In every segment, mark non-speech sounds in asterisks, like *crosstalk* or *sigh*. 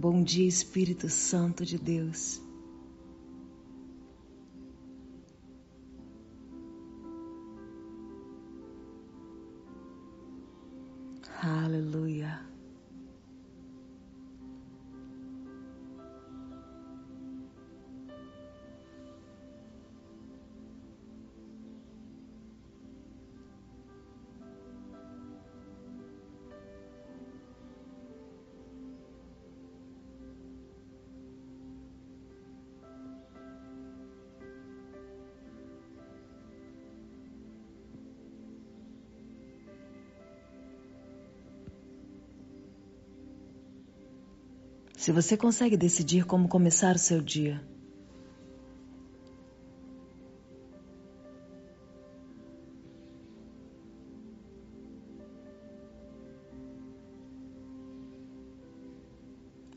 Bom dia, Espírito Santo de Deus. Se você consegue decidir como começar o seu dia,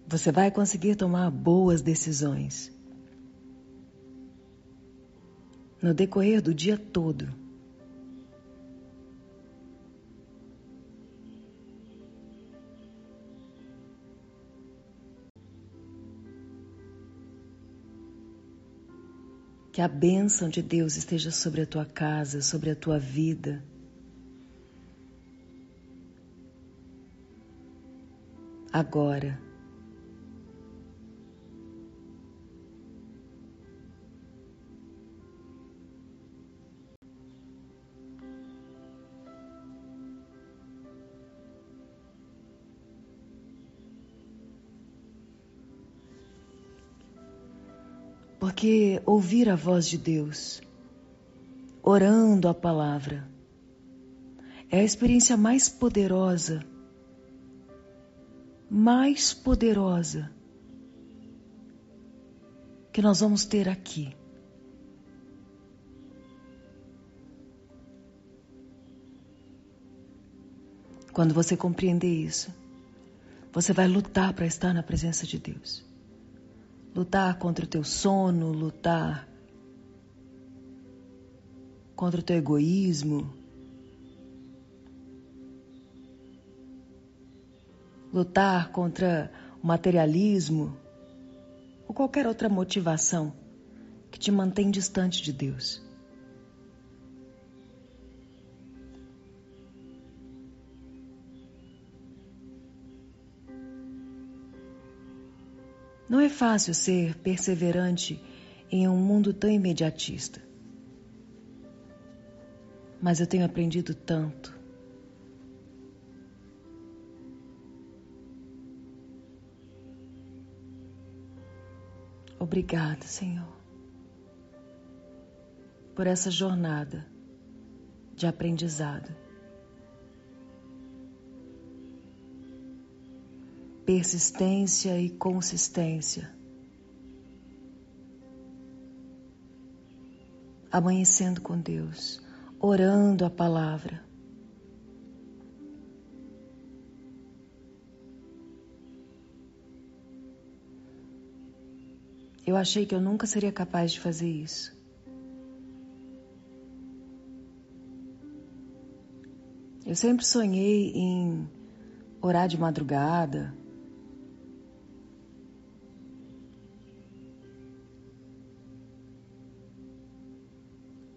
você vai conseguir tomar boas decisões no decorrer do dia todo. Que a bênção de Deus esteja sobre a tua casa, sobre a tua vida. Agora. Porque ouvir a voz de Deus, orando a palavra, é a experiência mais poderosa, mais poderosa que nós vamos ter aqui. Quando você compreender isso, você vai lutar para estar na presença de Deus lutar contra o teu sono, lutar contra o teu egoísmo, lutar contra o materialismo ou qualquer outra motivação que te mantém distante de Deus. Não é fácil ser perseverante em um mundo tão imediatista. Mas eu tenho aprendido tanto. Obrigada, Senhor, por essa jornada de aprendizado. Persistência e consistência. Amanhecendo com Deus, orando a palavra. Eu achei que eu nunca seria capaz de fazer isso. Eu sempre sonhei em orar de madrugada,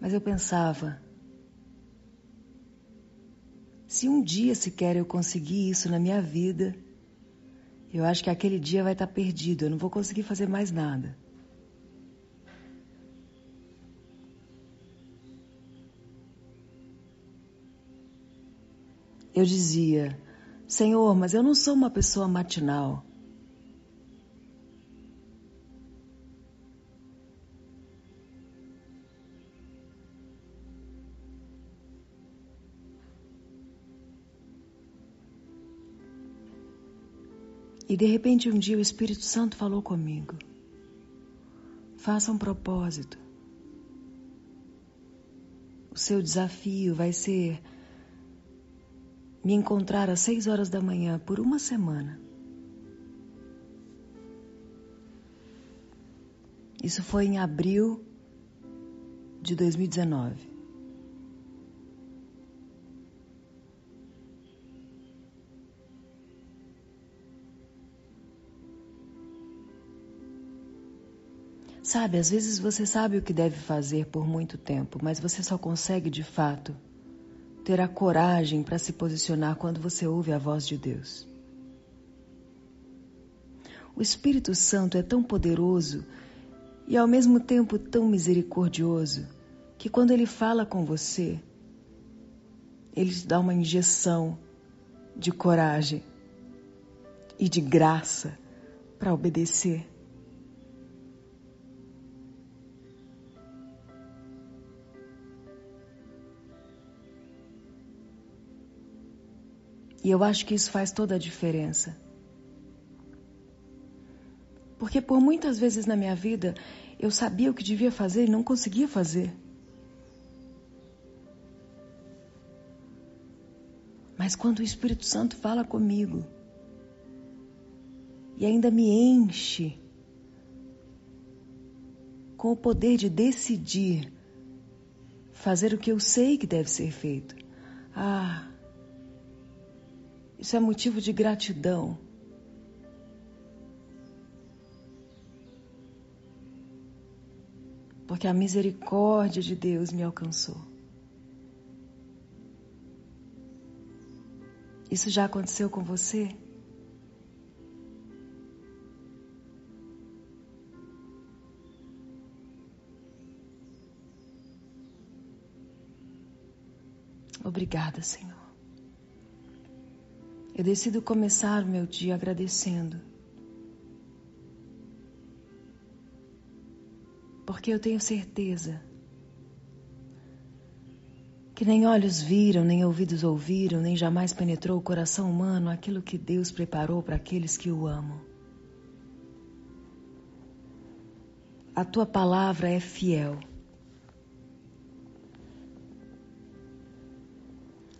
Mas eu pensava, se um dia sequer eu conseguir isso na minha vida, eu acho que aquele dia vai estar perdido, eu não vou conseguir fazer mais nada. Eu dizia, Senhor, mas eu não sou uma pessoa matinal. E de repente um dia o Espírito Santo falou comigo: faça um propósito. O seu desafio vai ser me encontrar às seis horas da manhã por uma semana. Isso foi em abril de 2019. Sabe, às vezes você sabe o que deve fazer por muito tempo, mas você só consegue de fato ter a coragem para se posicionar quando você ouve a voz de Deus. O Espírito Santo é tão poderoso e ao mesmo tempo tão misericordioso que quando ele fala com você, ele te dá uma injeção de coragem e de graça para obedecer. E eu acho que isso faz toda a diferença. Porque por muitas vezes na minha vida eu sabia o que devia fazer e não conseguia fazer. Mas quando o Espírito Santo fala comigo e ainda me enche com o poder de decidir fazer o que eu sei que deve ser feito. Ah, isso é motivo de gratidão. Porque a misericórdia de Deus me alcançou. Isso já aconteceu com você? Obrigada, Senhor. Eu decido começar o meu dia agradecendo. Porque eu tenho certeza que nem olhos viram, nem ouvidos ouviram, nem jamais penetrou o coração humano aquilo que Deus preparou para aqueles que o amam. A tua palavra é fiel.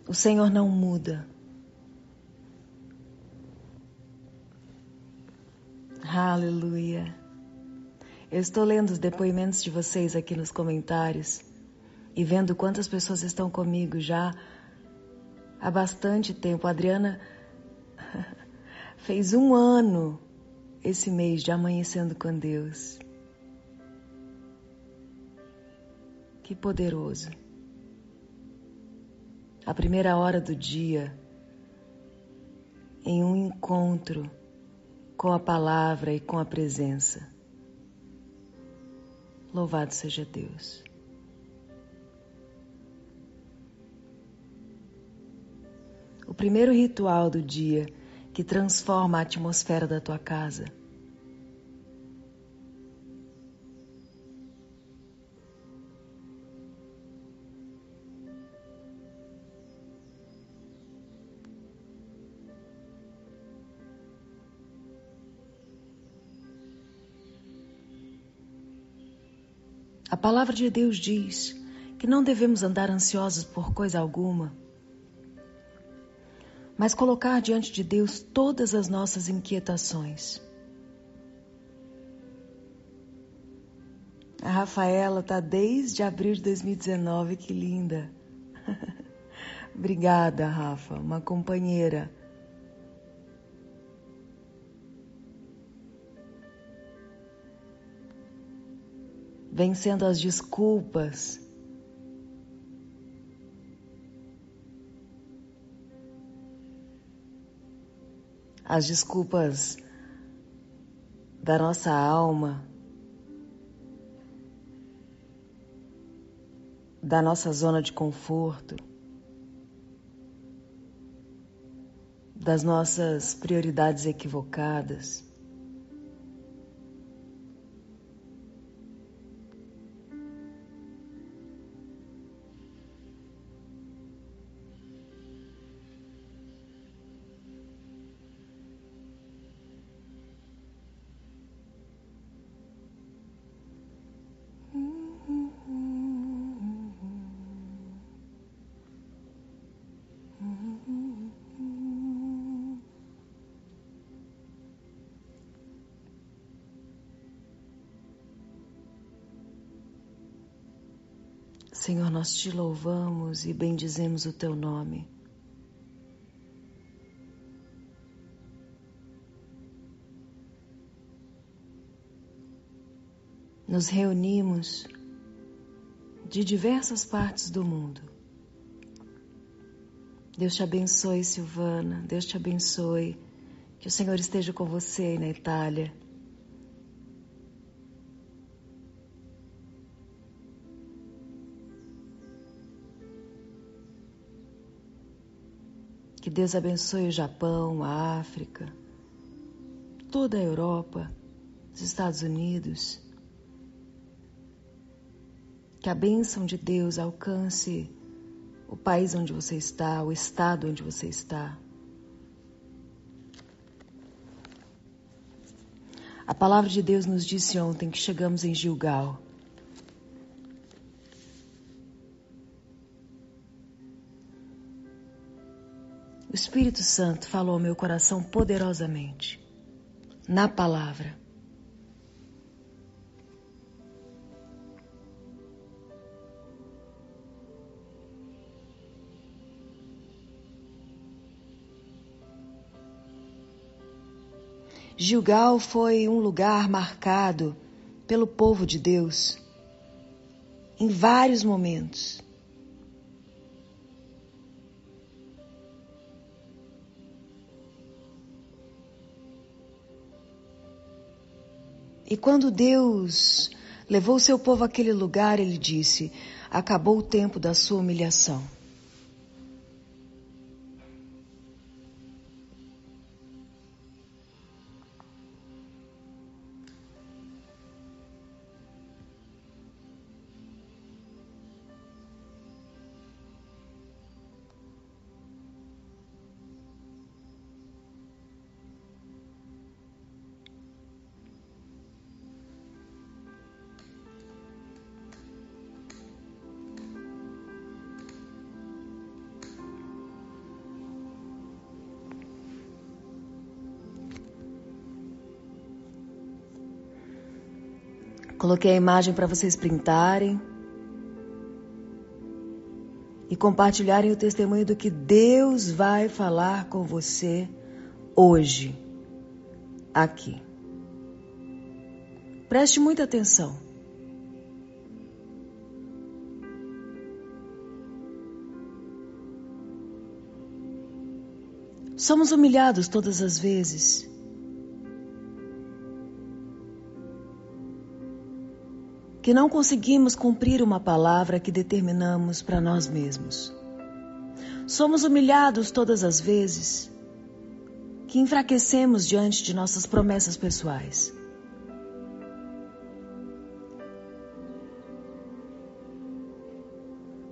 O Senhor não muda. Aleluia. Eu estou lendo os depoimentos de vocês aqui nos comentários e vendo quantas pessoas estão comigo já há bastante tempo. A Adriana *laughs* fez um ano esse mês de amanhecendo com Deus. Que poderoso. A primeira hora do dia, em um encontro com a palavra e com a presença. Louvado seja Deus. O primeiro ritual do dia que transforma a atmosfera da tua casa palavra de Deus diz que não devemos andar ansiosos por coisa alguma, mas colocar diante de Deus todas as nossas inquietações. A Rafaela está desde abril de 2019, que linda. *laughs* Obrigada, Rafa, uma companheira vencendo as desculpas. As desculpas da nossa alma, da nossa zona de conforto, das nossas prioridades equivocadas. Nós te louvamos e bendizemos o teu nome. nos reunimos de diversas partes do mundo. Deus te abençoe, Silvana. Deus te abençoe. Que o Senhor esteja com você aí na Itália. Deus abençoe o Japão, a África, toda a Europa, os Estados Unidos. Que a bênção de Deus alcance o país onde você está, o estado onde você está. A palavra de Deus nos disse ontem que chegamos em Gilgal. O Espírito Santo falou ao meu coração poderosamente, na palavra. Gilgal foi um lugar marcado pelo povo de Deus em vários momentos. E quando Deus levou seu povo àquele lugar, ele disse: Acabou o tempo da sua humilhação. Coloquei a imagem para vocês printarem e compartilharem o testemunho do que Deus vai falar com você hoje, aqui. Preste muita atenção. Somos humilhados todas as vezes que não conseguimos cumprir uma palavra que determinamos para nós mesmos. Somos humilhados todas as vezes que enfraquecemos diante de nossas promessas pessoais.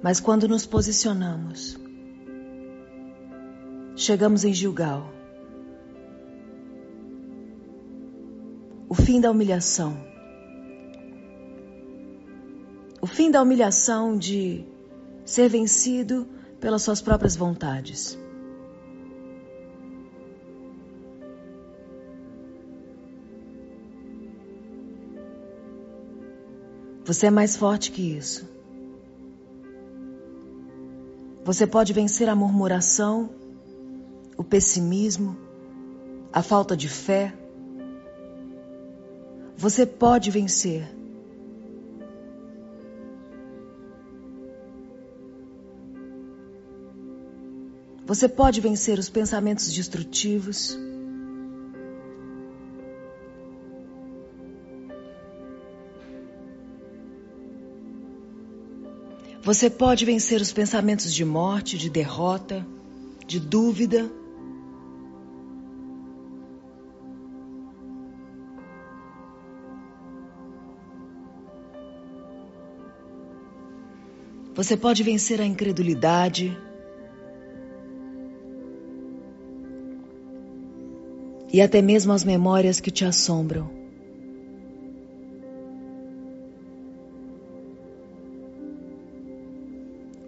Mas quando nos posicionamos, chegamos em Gilgal. O fim da humilhação o fim da humilhação de ser vencido pelas suas próprias vontades. Você é mais forte que isso. Você pode vencer a murmuração, o pessimismo, a falta de fé. Você pode vencer Você pode vencer os pensamentos destrutivos. Você pode vencer os pensamentos de morte, de derrota, de dúvida. Você pode vencer a incredulidade. E até mesmo as memórias que te assombram.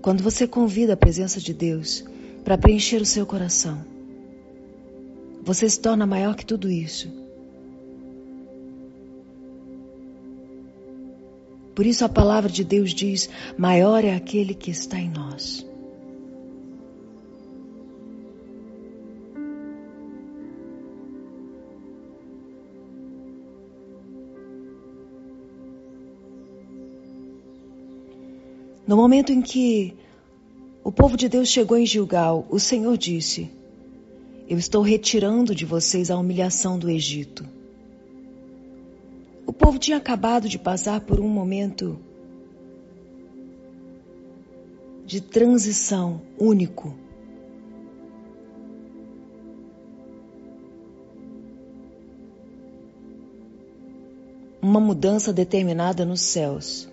Quando você convida a presença de Deus para preencher o seu coração, você se torna maior que tudo isso. Por isso a palavra de Deus diz: maior é aquele que está em nós. No momento em que o povo de Deus chegou em Gilgal, o Senhor disse: Eu estou retirando de vocês a humilhação do Egito. O povo tinha acabado de passar por um momento de transição único. Uma mudança determinada nos céus.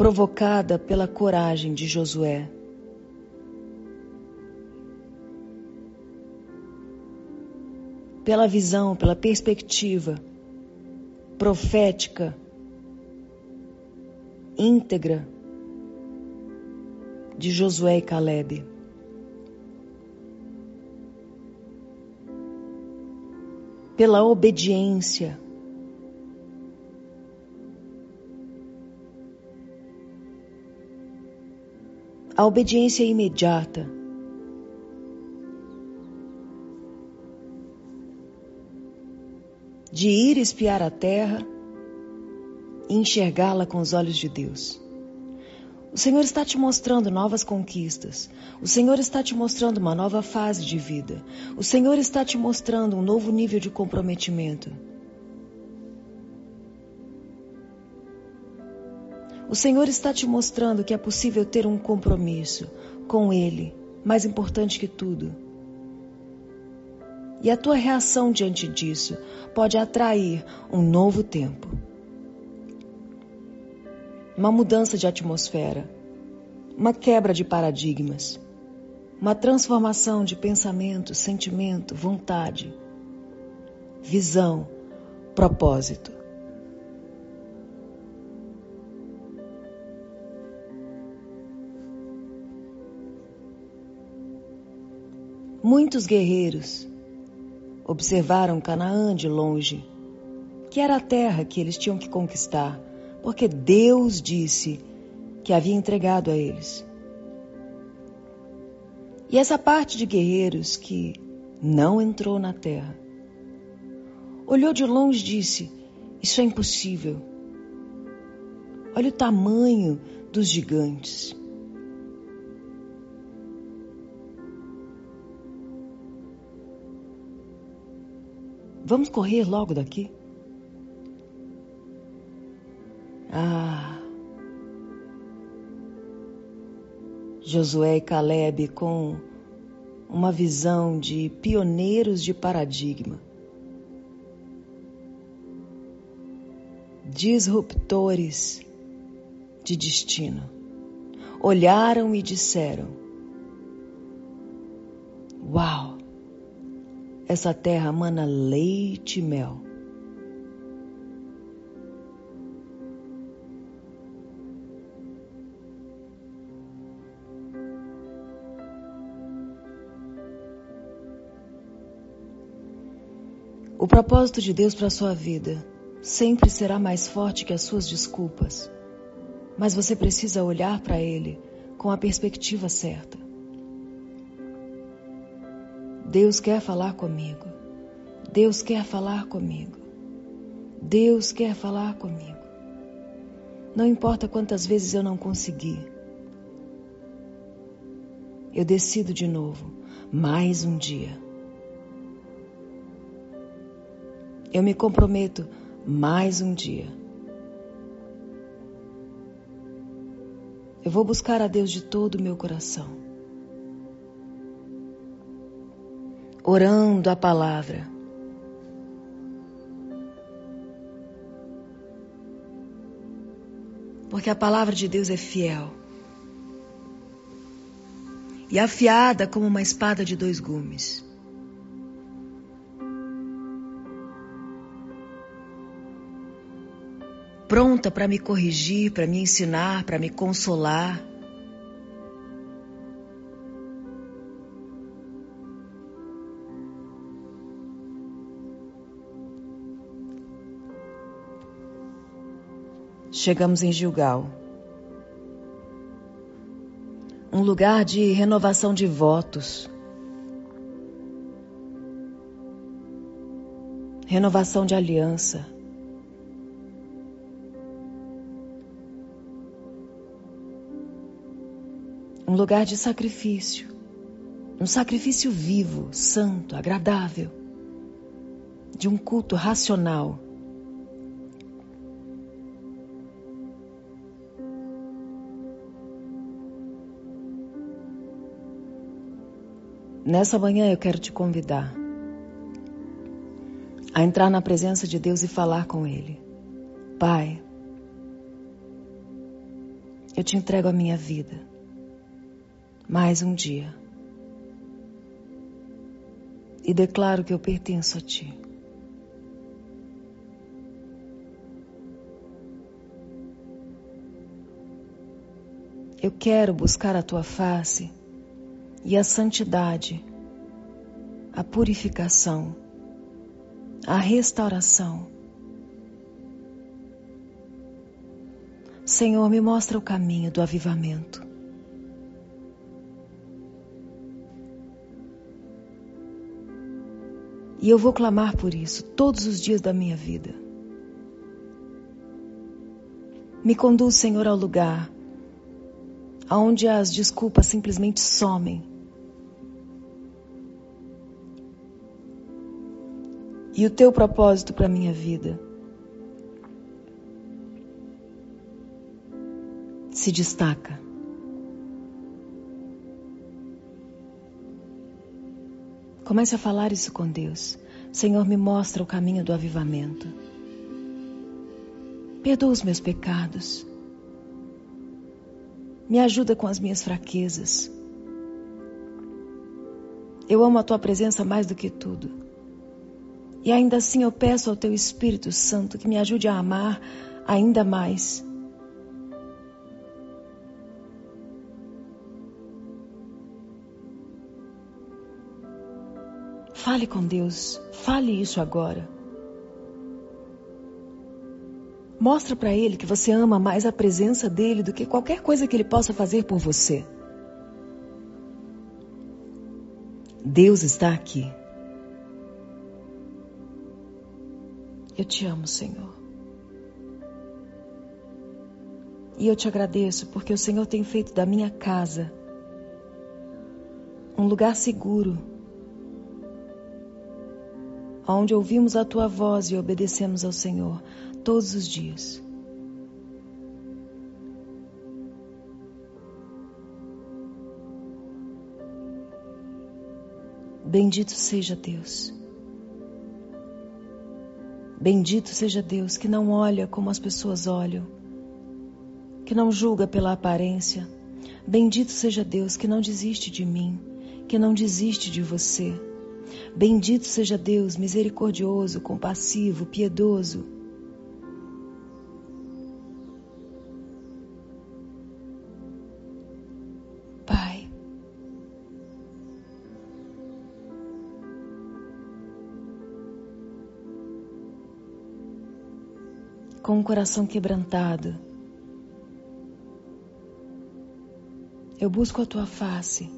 Provocada pela coragem de Josué. Pela visão, pela perspectiva profética, íntegra de Josué e Caleb. Pela obediência a obediência imediata. De ir espiar a terra e enxergá-la com os olhos de Deus. O Senhor está te mostrando novas conquistas. O Senhor está te mostrando uma nova fase de vida. O Senhor está te mostrando um novo nível de comprometimento. O Senhor está te mostrando que é possível ter um compromisso com Ele, mais importante que tudo. E a tua reação diante disso pode atrair um novo tempo. Uma mudança de atmosfera, uma quebra de paradigmas, uma transformação de pensamento, sentimento, vontade, visão, propósito. Muitos guerreiros observaram Canaã de longe, que era a terra que eles tinham que conquistar, porque Deus disse que havia entregado a eles. E essa parte de guerreiros que não entrou na terra, olhou de longe e disse: Isso é impossível. Olha o tamanho dos gigantes. Vamos correr logo daqui? Ah! Josué e Caleb com uma visão de pioneiros de paradigma, disruptores de destino, olharam e disseram: Uau! Essa terra mana leite e mel. O propósito de Deus para a sua vida sempre será mais forte que as suas desculpas, mas você precisa olhar para ele com a perspectiva certa. Deus quer falar comigo. Deus quer falar comigo. Deus quer falar comigo. Não importa quantas vezes eu não consegui. Eu decido de novo, mais um dia. Eu me comprometo mais um dia. Eu vou buscar a Deus de todo o meu coração. Orando a palavra. Porque a palavra de Deus é fiel e afiada como uma espada de dois gumes. Pronta para me corrigir, para me ensinar, para me consolar. Chegamos em Gilgal. Um lugar de renovação de votos. renovação de aliança. Um lugar de sacrifício, um sacrifício vivo, santo, agradável, de um culto racional. Nessa manhã eu quero te convidar a entrar na presença de Deus e falar com Ele. Pai, eu te entrego a minha vida. Mais um dia. E declaro que eu pertenço a Ti. Eu quero buscar a Tua face e a santidade, a purificação a restauração. Senhor, me mostra o caminho do avivamento. E eu vou clamar por isso todos os dias da minha vida. Me conduz, Senhor, ao lugar onde as desculpas simplesmente somem e o teu propósito para a minha vida. Se destaca. Comece a falar isso com Deus. Senhor, me mostra o caminho do avivamento. Perdoa os meus pecados. Me ajuda com as minhas fraquezas. Eu amo a tua presença mais do que tudo. E ainda assim eu peço ao Teu Espírito Santo que me ajude a amar ainda mais. Fale com Deus, fale isso agora. Mostra para Ele que você ama mais a presença dele do que qualquer coisa que Ele possa fazer por você. Deus está aqui. Eu te amo, Senhor. E eu te agradeço porque o Senhor tem feito da minha casa um lugar seguro, onde ouvimos a tua voz e obedecemos ao Senhor todos os dias. Bendito seja Deus. Bendito seja Deus que não olha como as pessoas olham, que não julga pela aparência. Bendito seja Deus que não desiste de mim, que não desiste de você. Bendito seja Deus misericordioso, compassivo, piedoso. O coração quebrantado. Eu busco a tua face,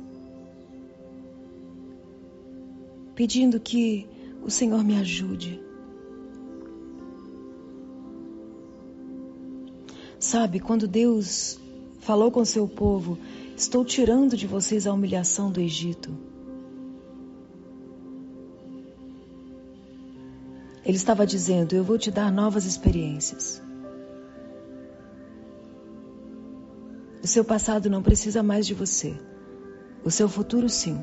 pedindo que o Senhor me ajude. Sabe, quando Deus falou com seu povo, estou tirando de vocês a humilhação do Egito. Ele estava dizendo: Eu vou te dar novas experiências. O seu passado não precisa mais de você. O seu futuro, sim.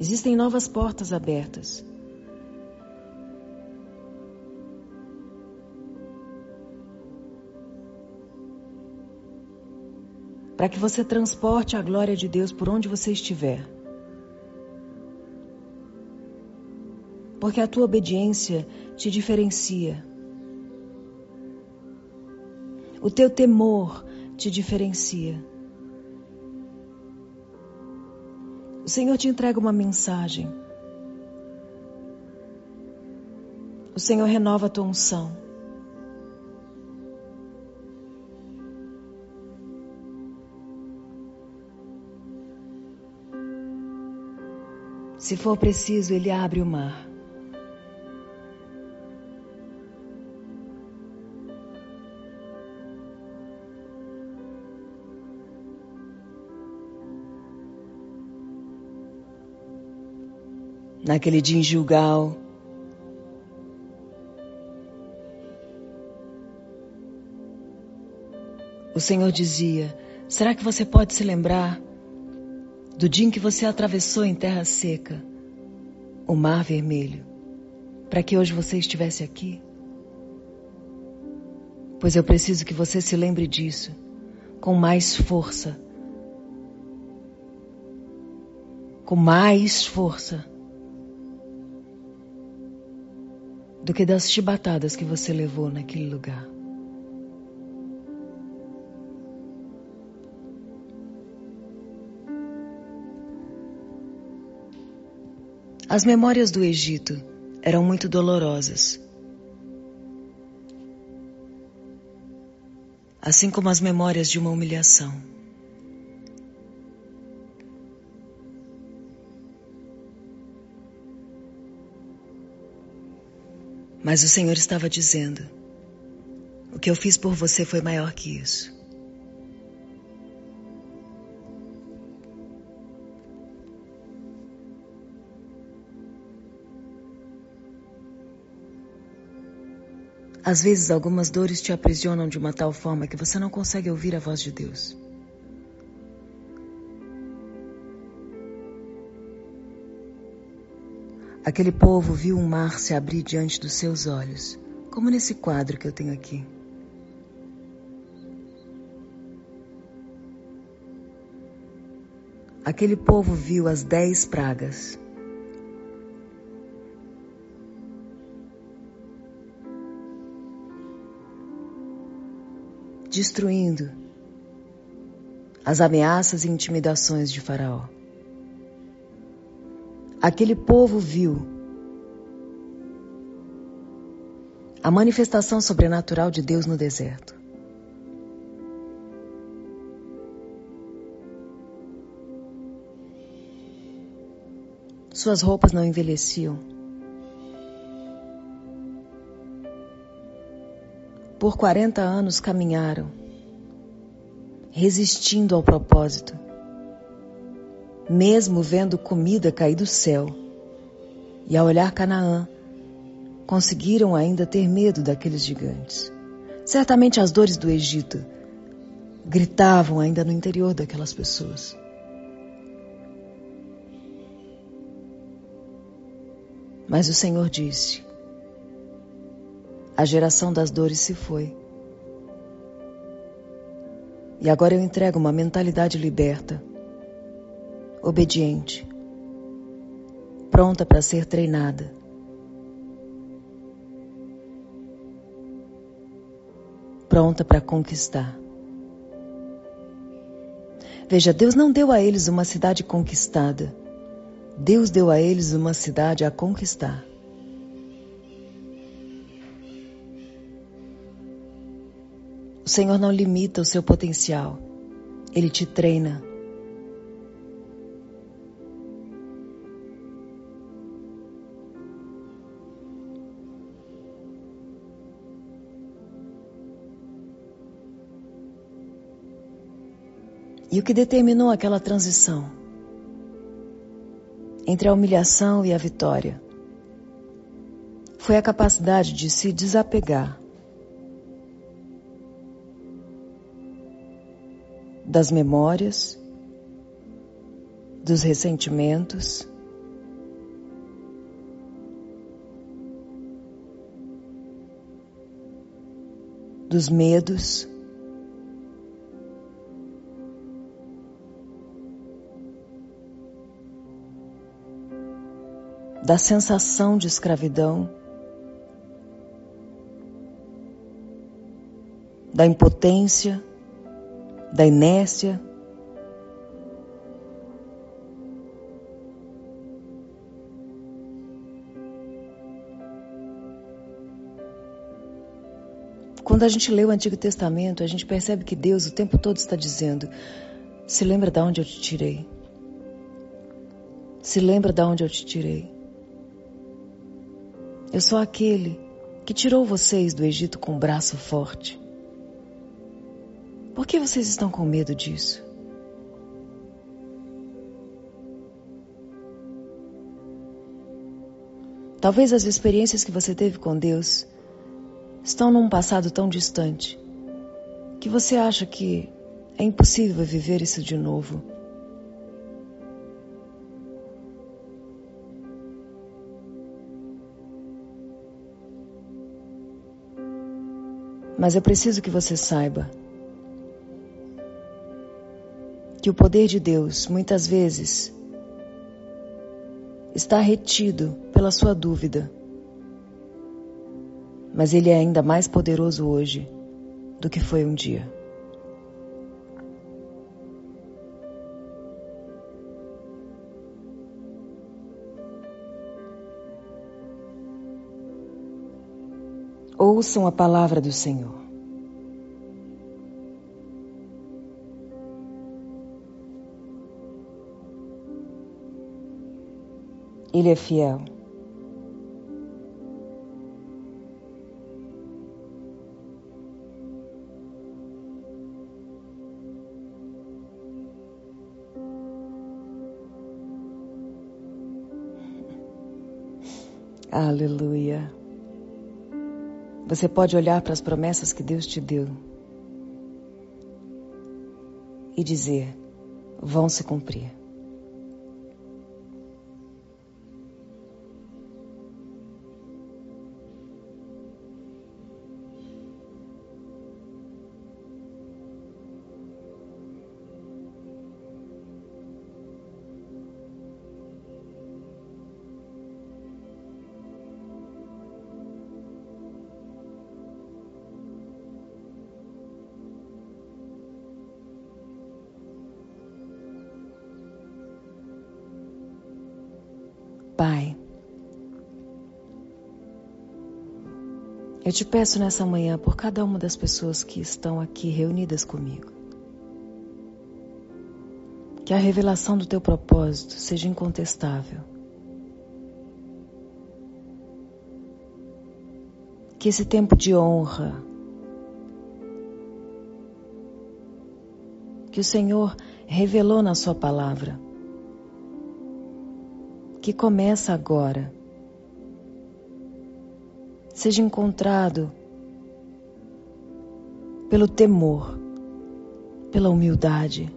Existem novas portas abertas. Para que você transporte a glória de Deus por onde você estiver. Porque a tua obediência te diferencia. O teu temor te diferencia. O Senhor te entrega uma mensagem. O Senhor renova a tua unção. Se for preciso, ele abre o mar. Naquele dia em Gilgal, o Senhor dizia: Será que você pode se lembrar do dia em que você atravessou em terra seca o Mar Vermelho, para que hoje você estivesse aqui? Pois eu preciso que você se lembre disso com mais força. Com mais força do que das chibatadas que você levou naquele lugar. As memórias do Egito eram muito dolorosas. Assim como as memórias de uma humilhação. Mas o Senhor estava dizendo: O que eu fiz por você foi maior que isso. Às vezes, algumas dores te aprisionam de uma tal forma que você não consegue ouvir a voz de Deus. Aquele povo viu um mar se abrir diante dos seus olhos, como nesse quadro que eu tenho aqui. Aquele povo viu as dez pragas. Destruindo as ameaças e intimidações de Faraó. Aquele povo viu a manifestação sobrenatural de Deus no deserto. Suas roupas não envelheciam. Por 40 anos caminharam, resistindo ao propósito, mesmo vendo comida cair do céu. E ao olhar Canaã, conseguiram ainda ter medo daqueles gigantes. Certamente as dores do Egito gritavam ainda no interior daquelas pessoas. Mas o Senhor disse: a geração das dores se foi. E agora eu entrego uma mentalidade liberta, obediente, pronta para ser treinada. Pronta para conquistar. Veja, Deus não deu a eles uma cidade conquistada. Deus deu a eles uma cidade a conquistar. O Senhor não limita o seu potencial, Ele te treina. E o que determinou aquela transição? Entre a humilhação e a vitória foi a capacidade de se desapegar das memórias, dos ressentimentos, dos medos, da sensação de escravidão, da impotência, da inércia. Quando a gente lê o Antigo Testamento, a gente percebe que Deus o tempo todo está dizendo: Se lembra de onde eu te tirei? Se lembra de onde eu te tirei. Eu sou aquele que tirou vocês do Egito com um braço forte. Por que vocês estão com medo disso? Talvez as experiências que você teve com Deus estão num passado tão distante que você acha que é impossível viver isso de novo. Mas eu preciso que você saiba que o poder de Deus, muitas vezes, está retido pela sua dúvida. Mas ele é ainda mais poderoso hoje do que foi um dia. Ouçam a palavra do Senhor. Ele é fiel. Aleluia. Você pode olhar para as promessas que Deus te deu e dizer: vão se cumprir. Pai, eu te peço nessa manhã por cada uma das pessoas que estão aqui reunidas comigo, que a revelação do teu propósito seja incontestável. Que esse tempo de honra, que o Senhor revelou na Sua palavra, que começa agora seja encontrado pelo temor, pela humildade,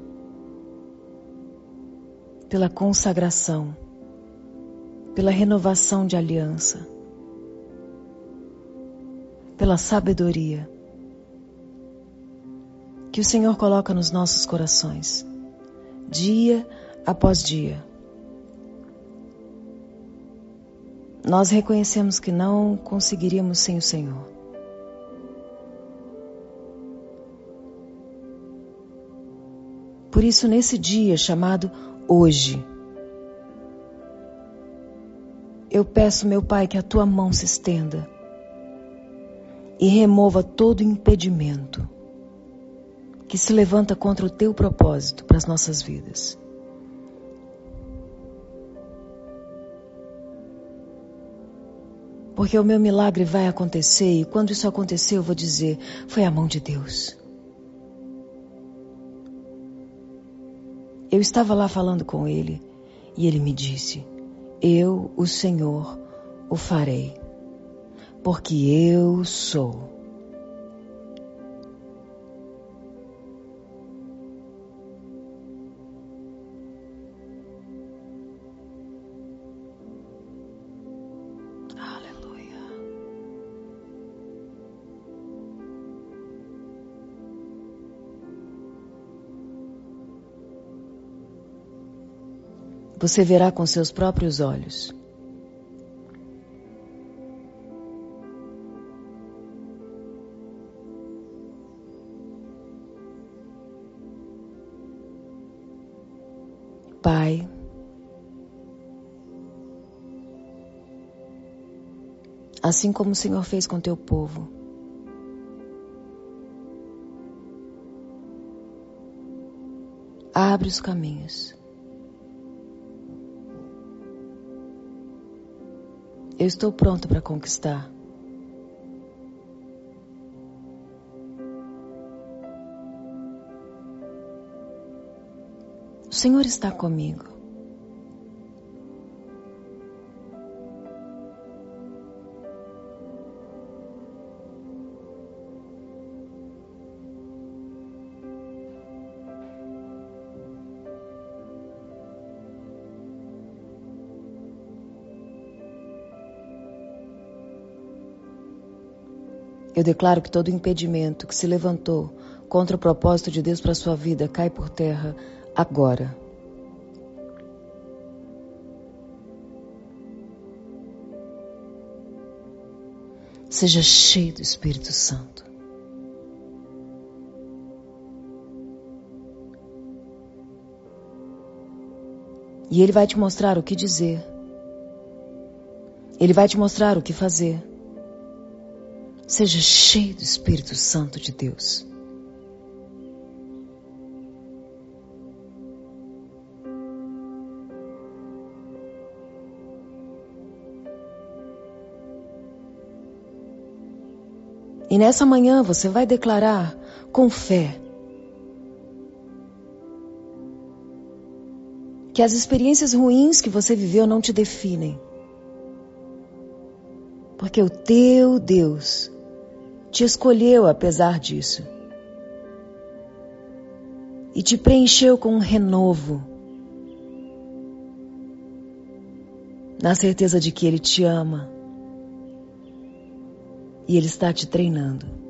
pela consagração, pela renovação de aliança, pela sabedoria que o Senhor coloca nos nossos corações, dia após dia. Nós reconhecemos que não conseguiríamos sem o Senhor. Por isso, nesse dia chamado hoje, eu peço, meu Pai, que a tua mão se estenda e remova todo impedimento que se levanta contra o teu propósito para as nossas vidas. Porque o meu milagre vai acontecer e quando isso acontecer eu vou dizer: foi a mão de Deus. Eu estava lá falando com ele e ele me disse: Eu, o Senhor, o farei, porque eu sou. Você verá com seus próprios olhos. Pai, assim como o Senhor fez com teu povo, abre os caminhos. Eu estou pronto para conquistar. O Senhor está comigo. Eu declaro que todo impedimento que se levantou contra o propósito de Deus para a sua vida cai por terra agora. Seja cheio do Espírito Santo. E Ele vai te mostrar o que dizer. Ele vai te mostrar o que fazer. Seja cheio do Espírito Santo de Deus. E nessa manhã você vai declarar com fé que as experiências ruins que você viveu não te definem. Porque o teu Deus te escolheu apesar disso. E te preencheu com um renovo, na certeza de que Ele te ama. E Ele está te treinando.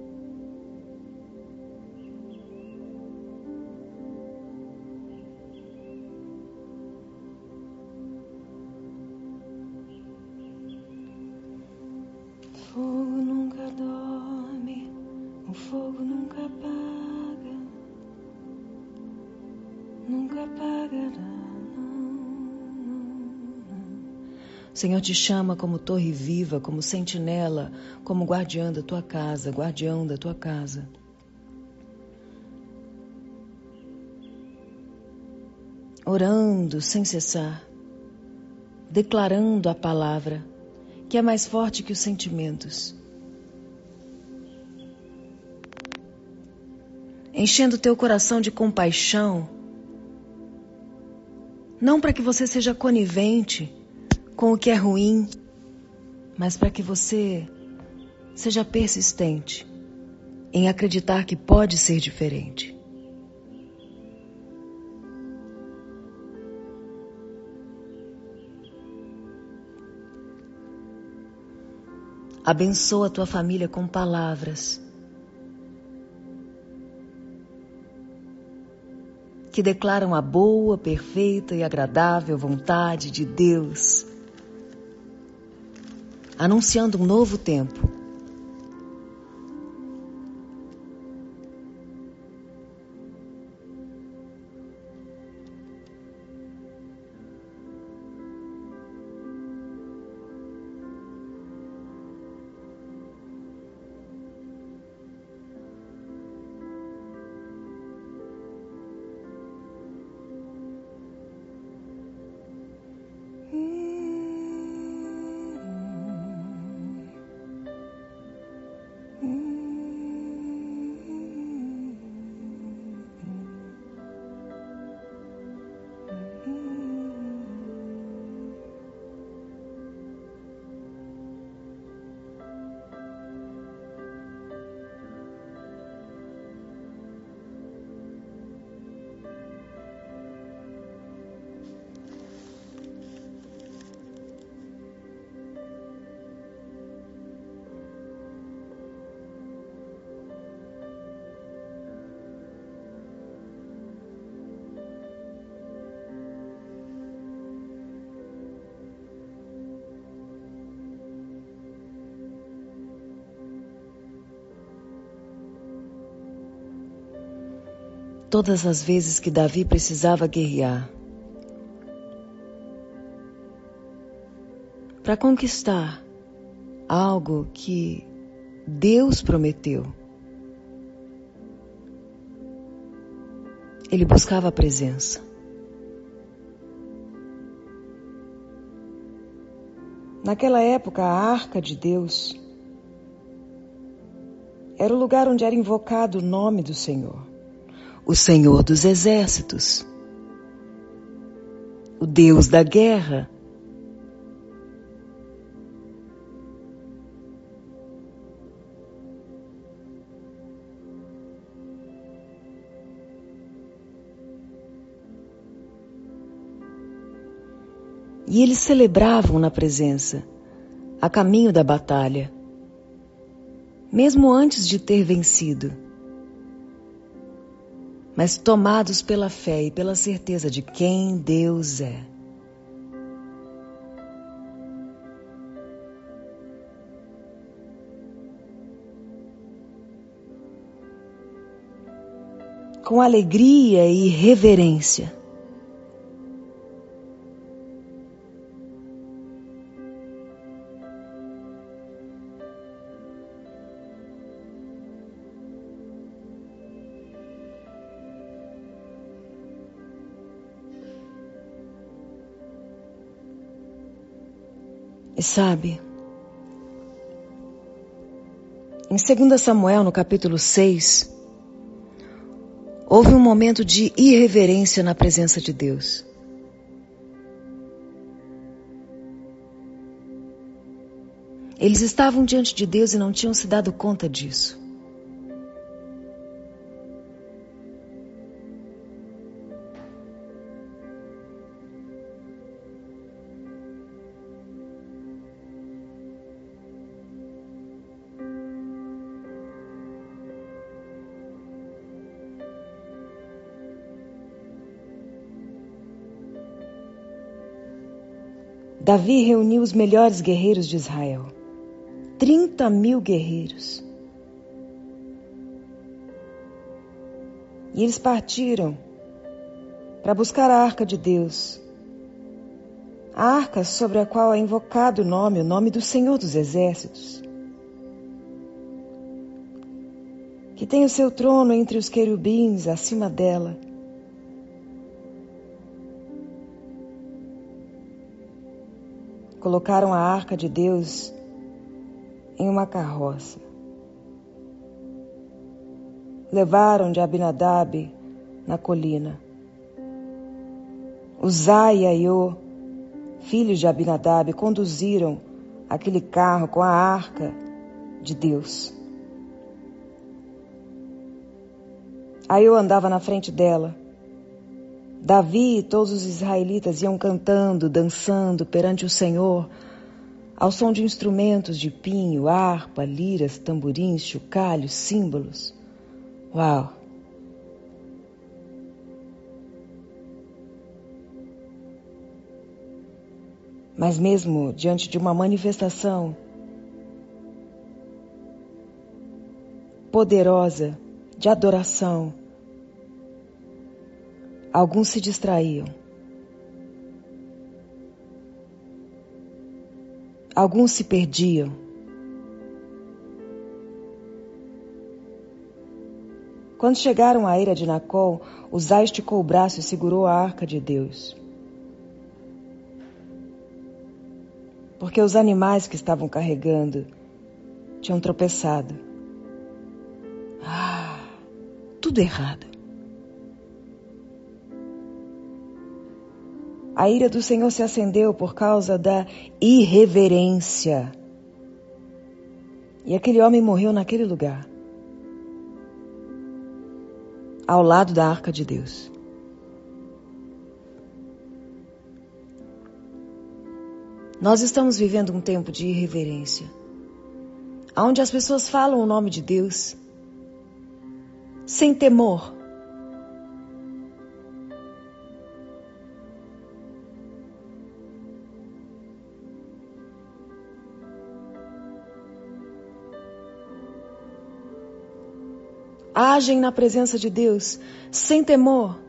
Senhor te chama como torre viva, como sentinela, como guardiã da tua casa, guardião da tua casa. Orando sem cessar, declarando a palavra que é mais forte que os sentimentos. Enchendo teu coração de compaixão, não para que você seja conivente com o que é ruim, mas para que você seja persistente em acreditar que pode ser diferente. Abençoa a tua família com palavras que declaram a boa, perfeita e agradável vontade de Deus anunciando um novo tempo. Todas as vezes que Davi precisava guerrear. Para conquistar algo que Deus prometeu. Ele buscava a presença. Naquela época, a arca de Deus era o lugar onde era invocado o nome do Senhor, o Senhor dos exércitos, o Deus da guerra. E eles celebravam na presença, a caminho da batalha, mesmo antes de ter vencido. Mas tomados pela fé e pela certeza de quem Deus é. Com alegria e reverência sabe, em 2 Samuel, no capítulo 6, houve um momento de irreverência na presença de Deus. Eles estavam diante de Deus e não tinham se dado conta disso. Davi reuniu os melhores guerreiros de Israel. 30 mil guerreiros. E eles partiram para buscar a arca de Deus. A arca sobre a qual é invocado o nome, o nome do Senhor dos Exércitos. Que tem o seu trono entre os querubins acima dela colocaram a arca de Deus em uma carroça. Levaram de Abinadab na colina. Uzai e Aiô, filhos de Abinadab, conduziram aquele carro com a arca de Deus. Aiô andava na frente dela Davi e todos os israelitas iam cantando, dançando perante o Senhor, ao som de instrumentos de pinho, harpa, liras, tamborins, chocalhos, símbolos. Uau! Mas mesmo diante de uma manifestação poderosa de adoração, Alguns se distraíam. Alguns se perdiam. Quando chegaram à eira de Nacol, Uzá esticou o braço e segurou a arca de Deus. Porque os animais que estavam carregando tinham tropeçado. Ah, tudo errado. A ira do Senhor se acendeu por causa da irreverência. E aquele homem morreu naquele lugar, ao lado da arca de Deus. Nós estamos vivendo um tempo de irreverência, onde as pessoas falam o nome de Deus sem temor agem na presença de Deus sem temor.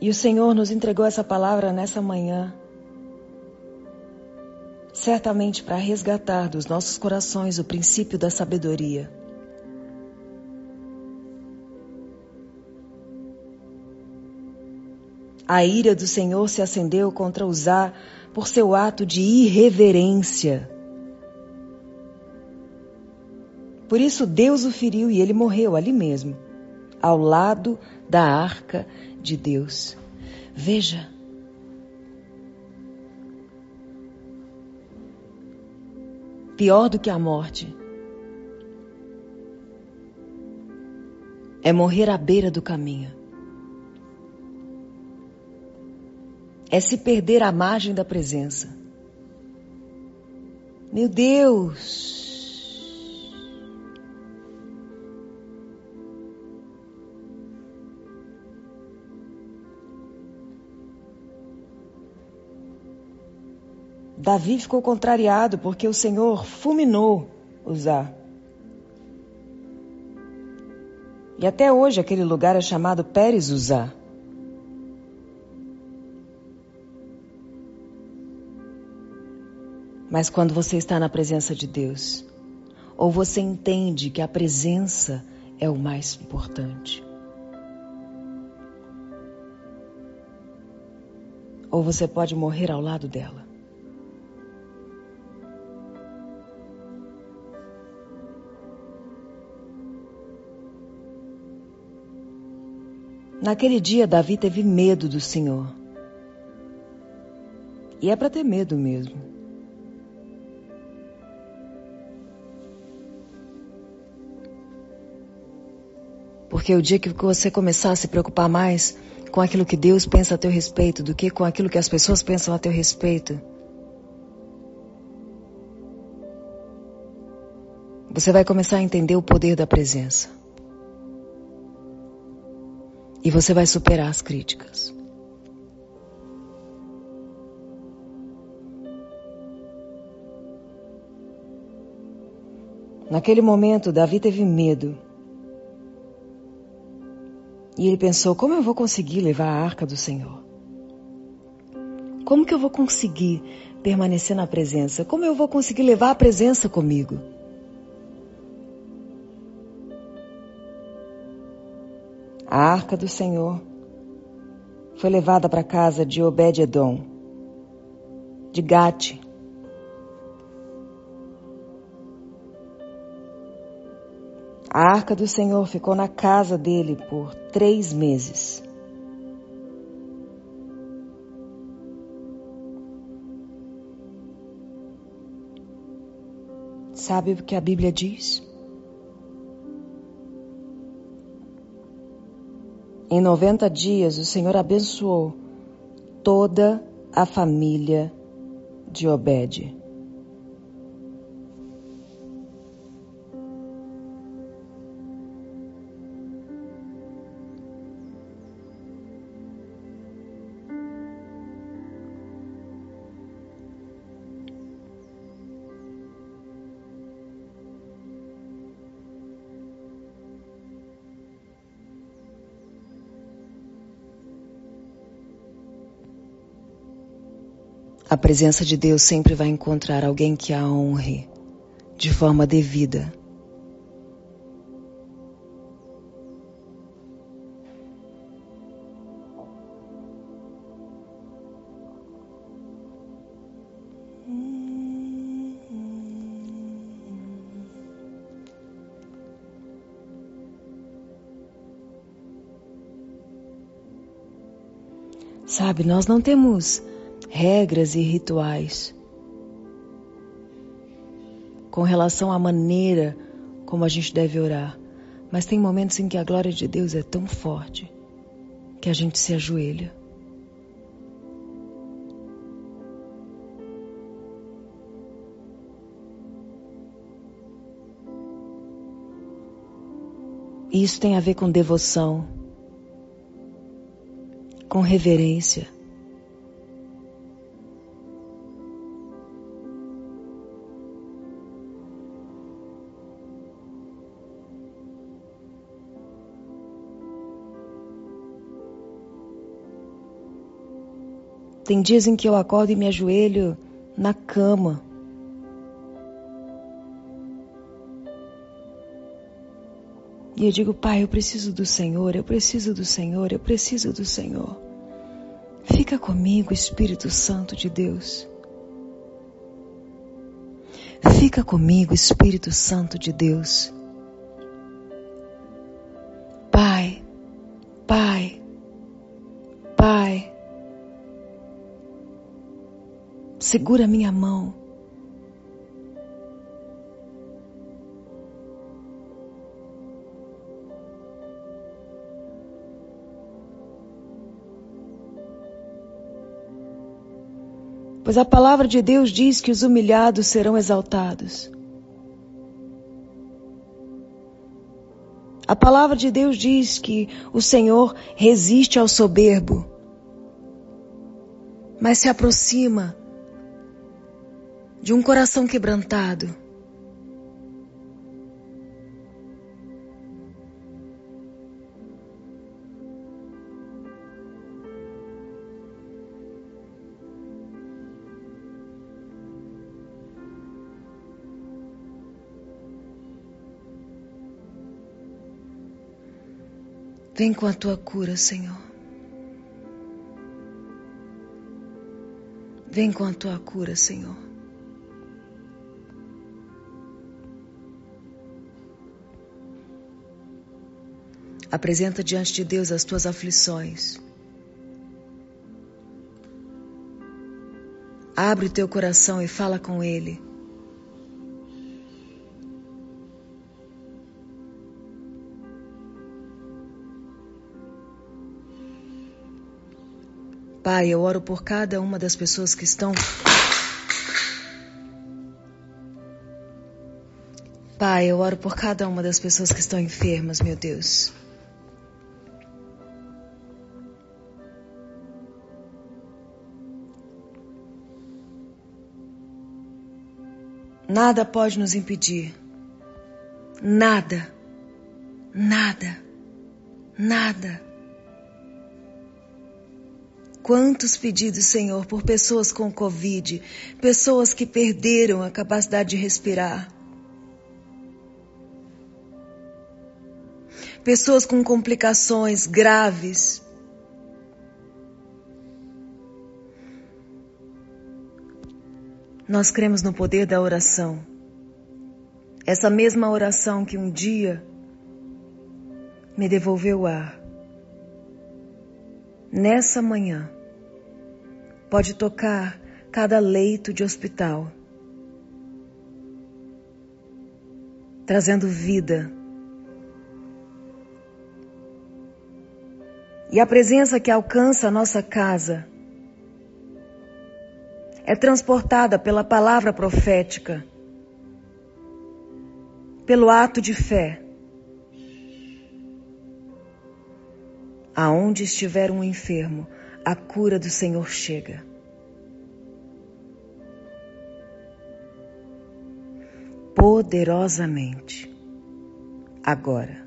E o Senhor nos entregou essa palavra nessa manhã. certamente para resgatar dos nossos corações o princípio da sabedoria. A ira do Senhor se acendeu contra Uzá por seu ato de irreverência. Por isso Deus o feriu e ele morreu ali mesmo, ao lado da arca de Deus. Veja, pior do que a morte é morrer à beira do caminho. É se perder à margem da presença. Meu Deus! Davi ficou contrariado porque o Senhor fulminou Uzá. E até hoje aquele lugar é chamado Pérez Uzá. Mas quando você está na presença de Deus, ou você entende que a presença é o mais importante, ou você pode morrer ao lado dela. Naquele dia, Davi teve medo do Senhor. E é para ter medo mesmo. Porque o dia que você começar a se preocupar mais com aquilo que Deus pensa a teu respeito do que com aquilo que as pessoas pensam a teu respeito, você vai começar a entender o poder da presença. E você vai superar as críticas. Naquele momento, Davi teve medo. E ele pensou: como eu vou conseguir levar a arca do Senhor? Como que eu vou conseguir permanecer na presença? Como eu vou conseguir levar a presença comigo? A arca do Senhor foi levada para a casa de Obed-Edom, de Gate. A arca do Senhor ficou na casa dele por três meses. Sabe o que a Bíblia diz? Em 90 dias, o Senhor abençoou toda a família de Obed. Presença de Deus sempre vai encontrar alguém que a honre de forma devida. Sabe, nós não temos regras e rituais com relação à maneira como a gente deve orar. Mas tem momentos em que a glória de Deus é tão forte que a gente se ajoelha. E isso tem a ver com devoção, com reverência. Tem dias em que eu acordo e me ajoelho na cama. E eu digo, Pai, eu preciso do Senhor, eu preciso do Senhor, eu preciso do Senhor. Fica comigo, Espírito Santo de Deus. Fica comigo, Espírito Santo de Deus. Segura minha mão. Pois a palavra de Deus diz que os humilhados serão exaltados. A palavra de Deus diz que o Senhor resiste ao soberbo, mas se aproxima de um coração quebrantado. Vem com a tua cura, Senhor. Vem com a tua cura, Senhor. Apresenta diante de Deus as tuas aflições. Abre o teu coração e fala com Ele. Pai, eu oro por cada uma das pessoas que estão. Pai, eu oro por cada uma das pessoas que estão enfermas, meu Deus. Nada pode nos impedir. Nada. Nada. Nada Quantos pedidos, Senhor, por pessoas com Covid, pessoas que perderam a capacidade de respirar, pessoas com complicações graves. Nós cremos no poder da oração. Essa mesma oração que um dia me devolveu o ar nessa manhã, pode tocar cada leito de hospital, trazendo vida. E a presença que alcança a nossa casa é transportada pela palavra profética, pelo ato de fé. Aonde estiver um enfermo, a cura do Senhor chega. Poderosamente. Agora.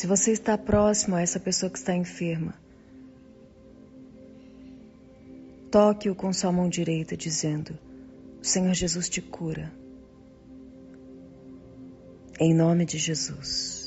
Se você está próximo a essa pessoa que está enferma, toque-o com sua mão direita, dizendo: O Senhor Jesus te cura. Em nome de Jesus.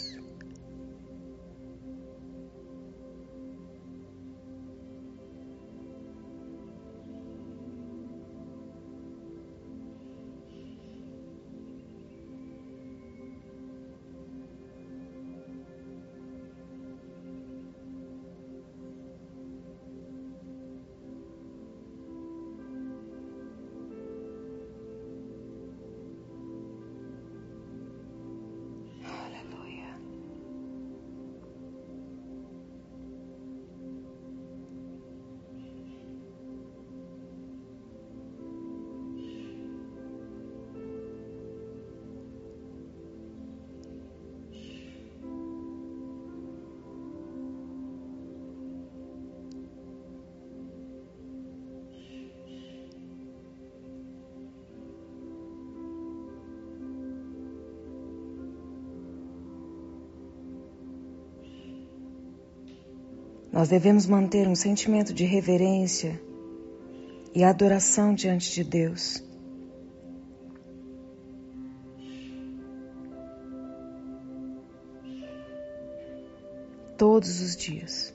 Nós devemos manter um sentimento de reverência e adoração diante de Deus. Todos os dias.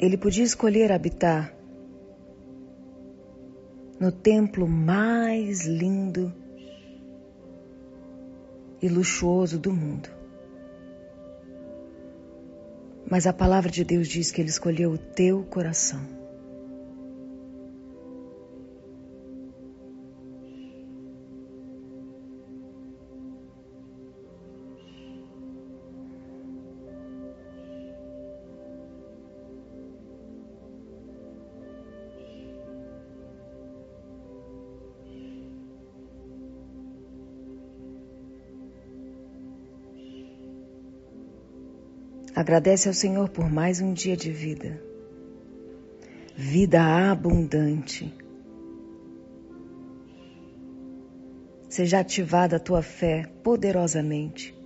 Ele podia escolher habitar no templo mais lindo e luxuoso do mundo. Mas a palavra de Deus diz que Ele escolheu o teu coração. Agradece ao Senhor por mais um dia de vida. Vida abundante. Seja ativada a tua fé poderosamente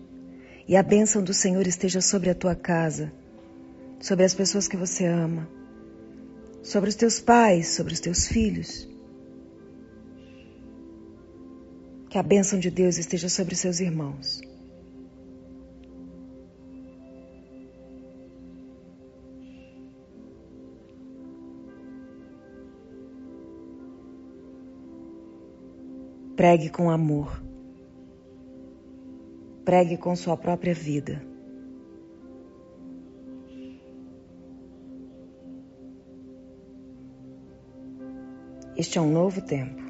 e a bênção do Senhor esteja sobre a tua casa, sobre as pessoas que você ama, sobre os teus pais, sobre os teus filhos. Que a bênção de Deus esteja sobre seus irmãos. Pregue com amor. Pregue com sua própria vida. Este é um novo tempo.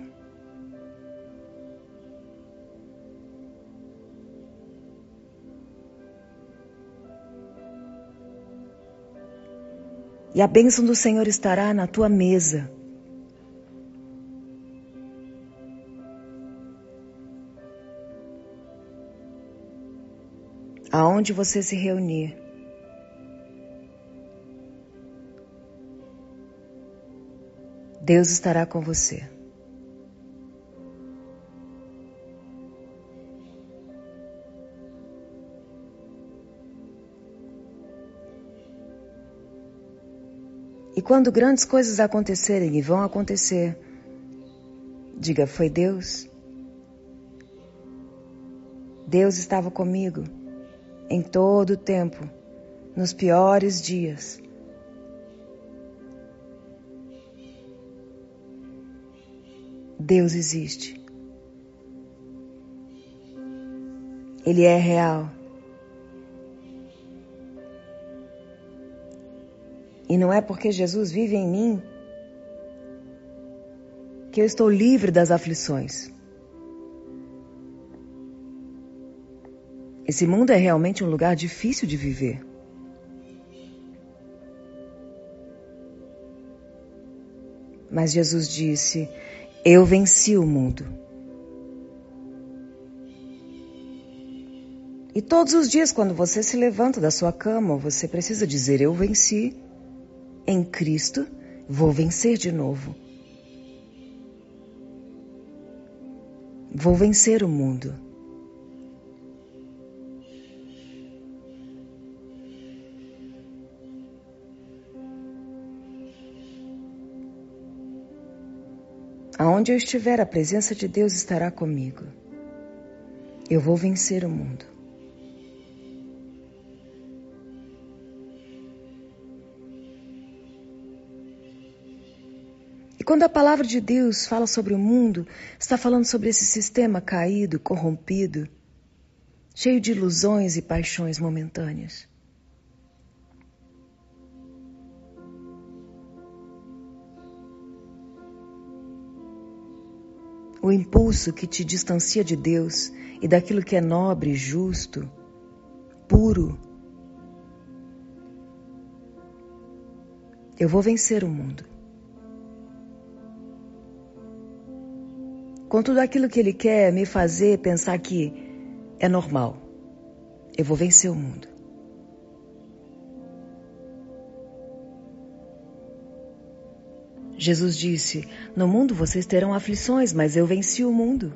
E a bênção do Senhor estará na tua mesa. Aonde você se reunir. Deus estará com você. E quando grandes coisas acontecerem e vão acontecer, diga: Foi Deus. Deus estava comigo em todo o tempo, nos piores dias. Deus existe. Ele é real. E não é porque Jesus vive em mim que eu estou livre das aflições. Esse mundo é realmente um lugar difícil de viver. Mas Jesus disse: Eu venci o mundo. E todos os dias, quando você se levanta da sua cama, você precisa dizer: Eu venci. Em Cristo, vou vencer de novo. Vou vencer o mundo. Aonde eu estiver, a presença de Deus estará comigo. Eu vou vencer o mundo. E quando a palavra de Deus fala sobre o mundo, está falando sobre esse sistema caído, corrompido, cheio de ilusões e paixões momentâneas. O impulso que te distancia de Deus e daquilo que é nobre, justo, puro. Eu vou vencer o mundo. Com tudo aquilo que ele quer me fazer pensar que é normal, Eu vou vencer o mundo. Jesus disse: No mundo vocês terão aflições, mas eu venci o mundo.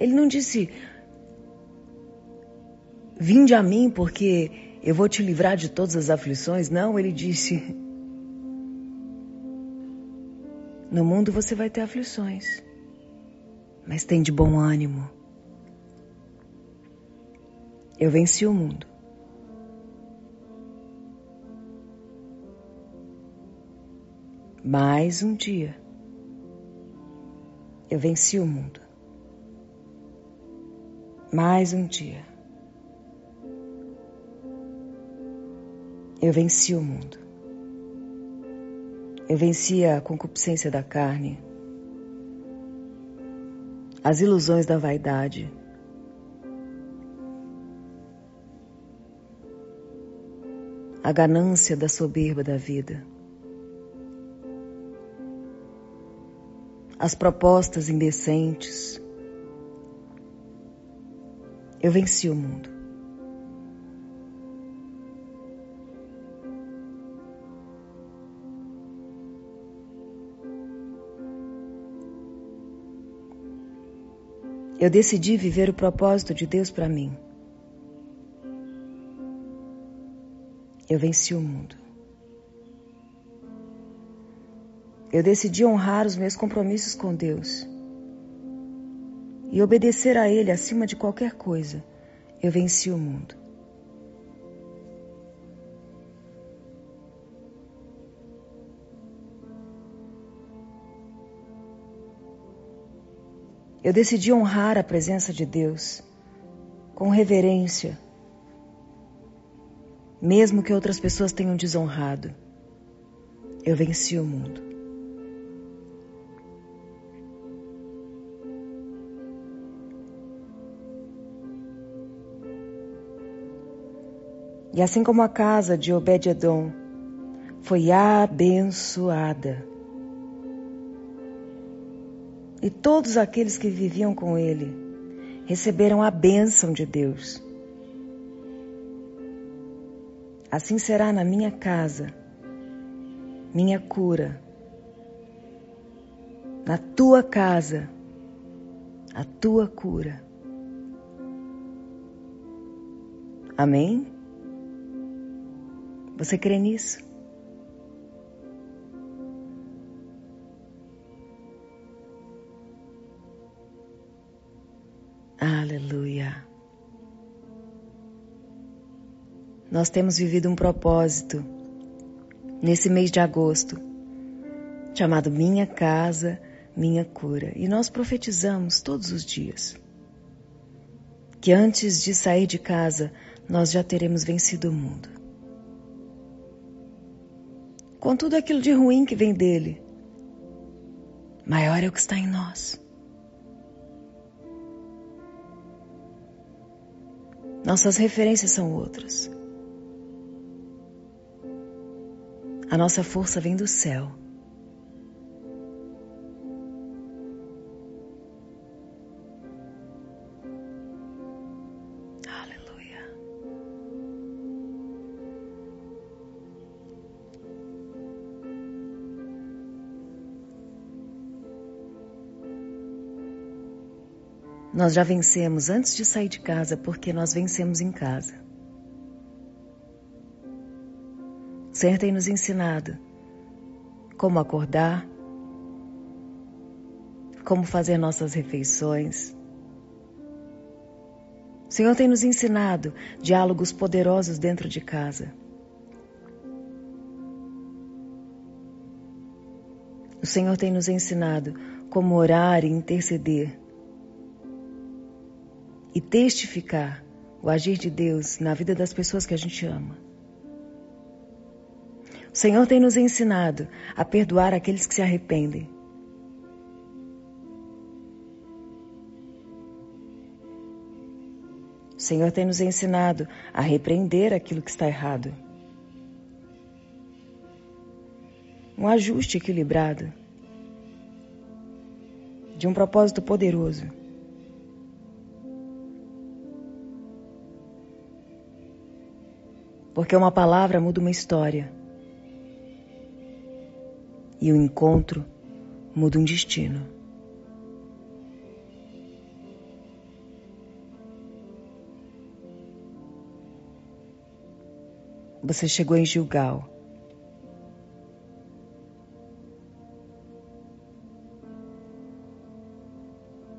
Ele não disse: Vinde a mim, porque eu vou te livrar de todas as aflições. Não, ele disse: No mundo você vai ter aflições, mas tem de bom ânimo. Eu venci o mundo. Mais um dia. Eu venci o mundo. Mais um dia. Eu venci o mundo. Eu venci a concupiscência da carne, as ilusões da vaidade, a ganância da soberba da vida, as propostas indecentes. Eu venci o mundo. Eu decidi viver o propósito de Deus para mim. Eu venci o mundo. Eu decidi honrar os meus compromissos com Deus e obedecer a Ele acima de qualquer coisa. Eu venci o mundo. Eu decidi honrar a presença de Deus com reverência, mesmo que outras pessoas tenham desonrado. Eu venci o mundo. E assim como a casa de Obed-Edom foi abençoada, e todos aqueles que viviam com ele receberam a bênção de Deus. Assim será na minha casa, minha cura, na tua casa, a tua cura. Amém? Você crê nisso? Aleluia. Nós temos vivido um propósito nesse mês de agosto, chamado Minha Casa, Minha Cura. E nós profetizamos todos os dias que antes de sair de casa, nós já teremos vencido o mundo. Com tudo aquilo de ruim que vem dele, maior é o que está em nós. Nossas referências são outras. A nossa força vem do céu. Aleluia. Nós já vencemos antes de sair de casa porque nós vencemos em casa. Senhor tem nos ensinado como acordar, como fazer nossas refeições. O Senhor tem nos ensinado diálogos poderosos dentro de casa. O Senhor tem nos ensinado como orar e interceder e testificar o agir de Deus na vida das pessoas que a gente ama. O Senhor tem nos ensinado a perdoar aqueles que se arrependem. O Senhor tem nos ensinado a repreender aquilo que está errado. Um ajuste equilibrado de um propósito poderoso. Porque uma palavra muda uma história. E o encontro muda um destino. Você chegou em Gilgal.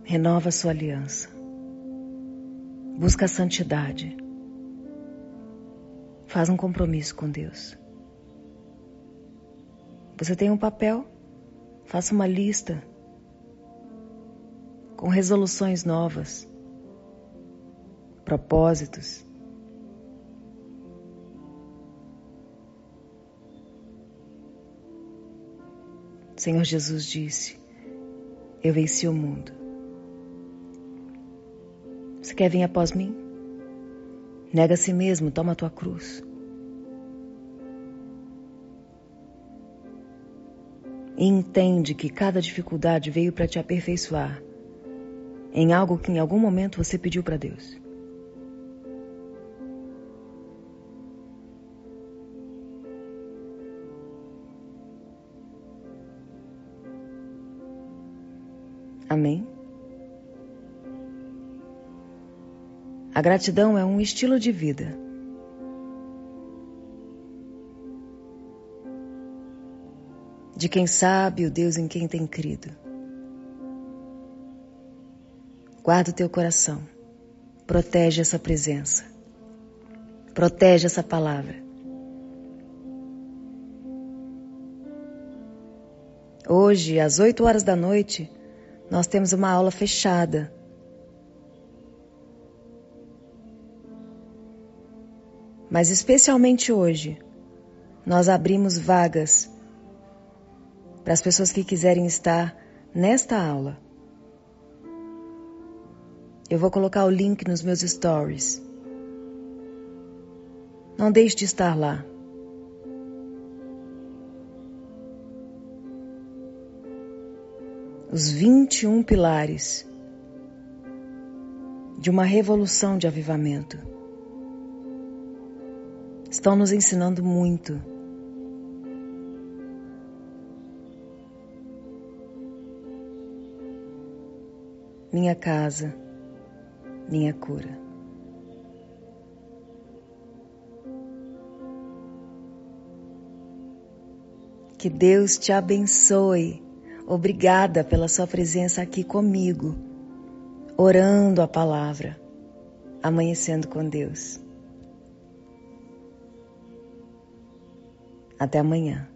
Renova sua aliança. Busca a santidade. Faz um compromisso com Deus. Você tem um papel? Faça uma lista com resoluções novas, propósitos. Senhor Jesus disse: Eu venci o mundo. Você quer vir após mim? Nega a si mesmo, toma a tua cruz. E entende que cada dificuldade veio para te aperfeiçoar em algo que em algum momento você pediu para Deus. Amém? A gratidão é um estilo de vida. De quem sabe o Deus em quem tem crido. Guarda o teu coração. Protege essa presença. Protege essa palavra. Hoje, às 8 horas da noite, nós temos uma aula fechada. Mas especialmente hoje, nós abrimos vagas para as pessoas que quiserem estar nesta aula. Eu vou colocar o link nos meus stories. Não deixe de estar lá. os 21 pilares de uma revolução de avivamento. Estão nos ensinando muito. Minha casa, minha cura. Que Deus te abençoe Obrigada pela sua presença aqui comigo, orando a palavra, amanhecendo com Deus. Até amanhã.